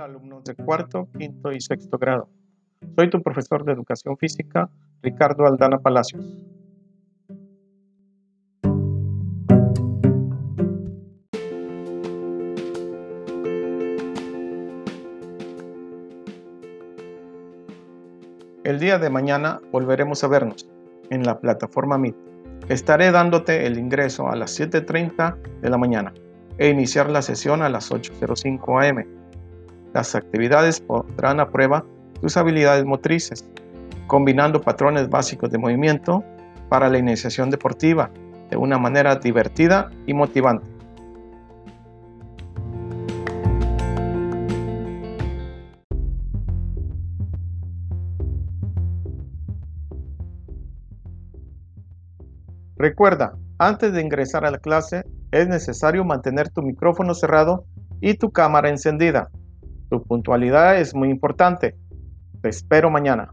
alumnos de cuarto, quinto y sexto grado. Soy tu profesor de educación física, Ricardo Aldana Palacios. El día de mañana volveremos a vernos en la plataforma Meet. Estaré dándote el ingreso a las 7.30 de la mañana e iniciar la sesión a las 8.05 am. Las actividades pondrán a prueba tus habilidades motrices, combinando patrones básicos de movimiento para la iniciación deportiva de una manera divertida y motivante. Recuerda, antes de ingresar a la clase es necesario mantener tu micrófono cerrado y tu cámara encendida. Tu puntualidad es muy importante. Te espero mañana.